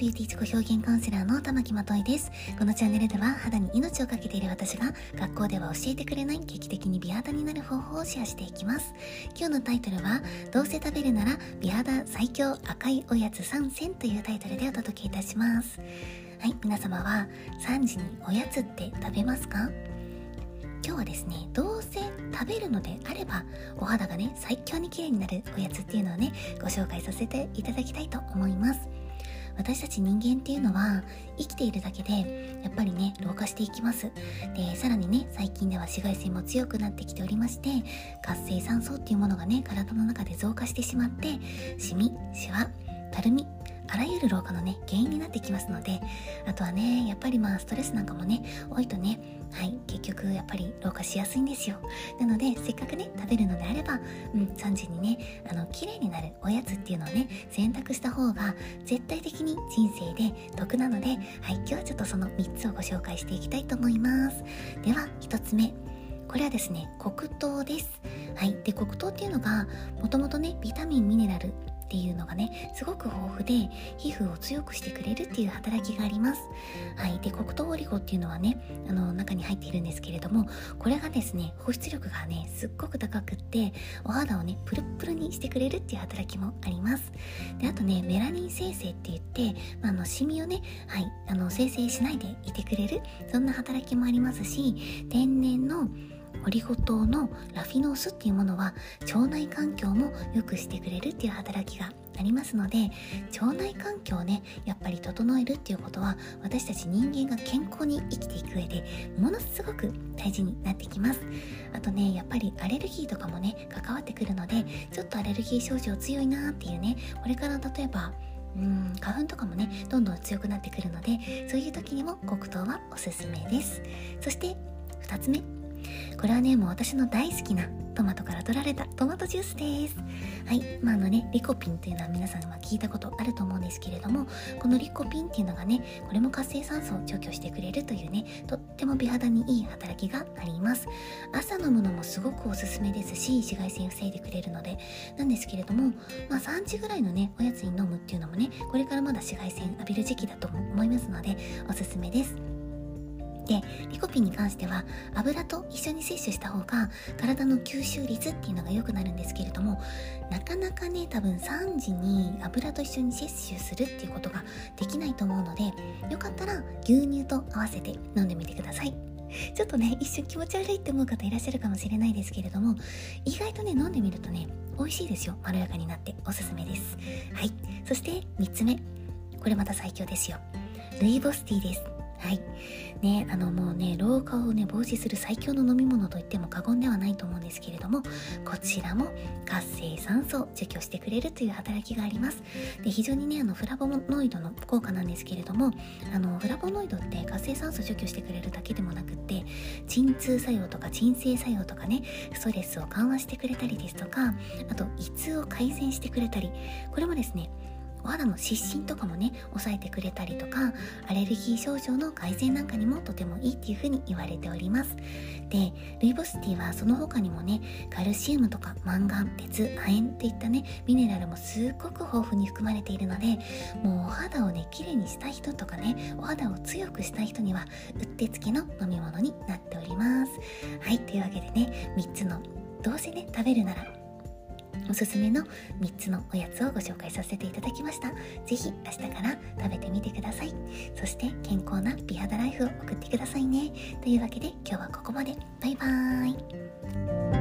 ビューティー自己表現カウンセラーの玉木まといですこのチャンネルでは肌に命をかけている私が学校では教えてくれない劇的に美肌になる方法をシェアしていきます。今日のタイトルはどうせ食べるなら美肌最強赤いおやつ3選というタイトルでお届けいたします。はい皆様は3時におやつって食べますか？今日はですねどうせ食べるのであればお肌がね最強に綺麗になるおやつっていうのをねご紹介させていただきたいと思います。私たち人間っていうのは生きているだけでやっぱりね老化していきます。でさらにね最近では紫外線も強くなってきておりまして活性酸素っていうものがね体の中で増加してしまってシミシワたるみらゆる老化のね原因になってきますのであとはねやっぱりまあストレスなんかもね多いとねはい結局やっぱり老化しやすいんですよ。なのでせっかくね食べるのであればうん3時にねあの綺麗になるおやつっていうのをね選択した方が絶対的に人生で得なのではい今日はちょっとその3つをご紹介していきたいと思います。では1つ目。これはですね黒糖です。はい。で黒糖っていうのがもともとねビタミンミネラルっていうのがねすごく豊富で皮膚を強くしてくれるっていう働きがあります。はい。で黒糖オリゴっていうのはねあの中に入っているんですけれどもこれがですね保湿力がねすっごく高くってお肌をねプルプルにしてくれるっていう働きもあります。であとねメラニン生成って言って、まあ、のシミをねはいあの生成しないでいてくれるそんな働きもありますし天然のオリゴ糖のラフィノースっていうものは腸内環境も良くしてくれるっていう働きがありますので腸内環境をねやっぱり整えるっていうことは私たち人間が健康に生きていく上でものすごく大事になってきます。あとねやっぱりアレルギーとかもね関わってくるのでちょっとアレルギー症状強いなっていうねこれから例えばうん花粉とかもねどんどん強くなってくるのでそういう時にも黒糖はおすすめです。そして2つ目。これはねもう私の大好きなトマトから取られたトマトジュースです。はい。まああのねリコピンというのは皆さんは聞いたことあると思うんですけれどもこのリコピンっていうのがねこれも活性酸素を除去してくれるというねとっても美肌にいい働きがあります。朝飲むのもすごくおすすめですし紫外線防いでくれるので。なんですけれどもまあ3時ぐらいのねおやつに飲むっていうのもねこれからまだ紫外線浴びる時期だと思いますのでおすすめです。でリコピンに関しては油と一緒に摂取した方が体の吸収率っていうのが良くなるんですけれどもなかなかね多分3時に油と一緒に摂取するっていうことができないと思うのでよかったら牛乳と合わせて飲んでみてください。ちょっとね一瞬気持ち悪いって思う方いらっしゃるかもしれないですけれども意外とね飲んでみるとね美味しいですよ。まろやかになっておすすめです。はい。そして3つ目。これまた最強ですよ。ルイボスティーです。はい。ね、あのもうね、老化をね、防止する最強の飲み物といっても過言ではないと思うんですけれども、こちらも活性酸素を除去してくれるという働きがあります。で、非常にね、あの、フラボノイドの効果なんですけれども、あの、フラボノイドって活性酸素除去してくれるだけでもなくって、鎮痛作用とか鎮静作用とかね、ストレスを緩和してくれたりですとか、あと、胃痛を改善してくれたり、これもですね、お肌の湿疹とかもね抑えてくれたりとかアレルギー症状の改善なんかにもとてもいいっていう風に言われております。でルイボスティーはその他にもねカルシウムとかマンガン鉄亜鉛っていったねミネラルもすっごく豊富に含まれているのでもうお肌をね綺麗にした人とかねお肌を強くした人にはうってつけの飲み物になっております。はいというわけでね3つのどうせね食べるならおすすめの3つのおやつをご紹介させていただきました。是非明日から食べてみてください。そして健康な美肌ライフを送ってくださいね。というわけで今日はここまで。バイバーイ。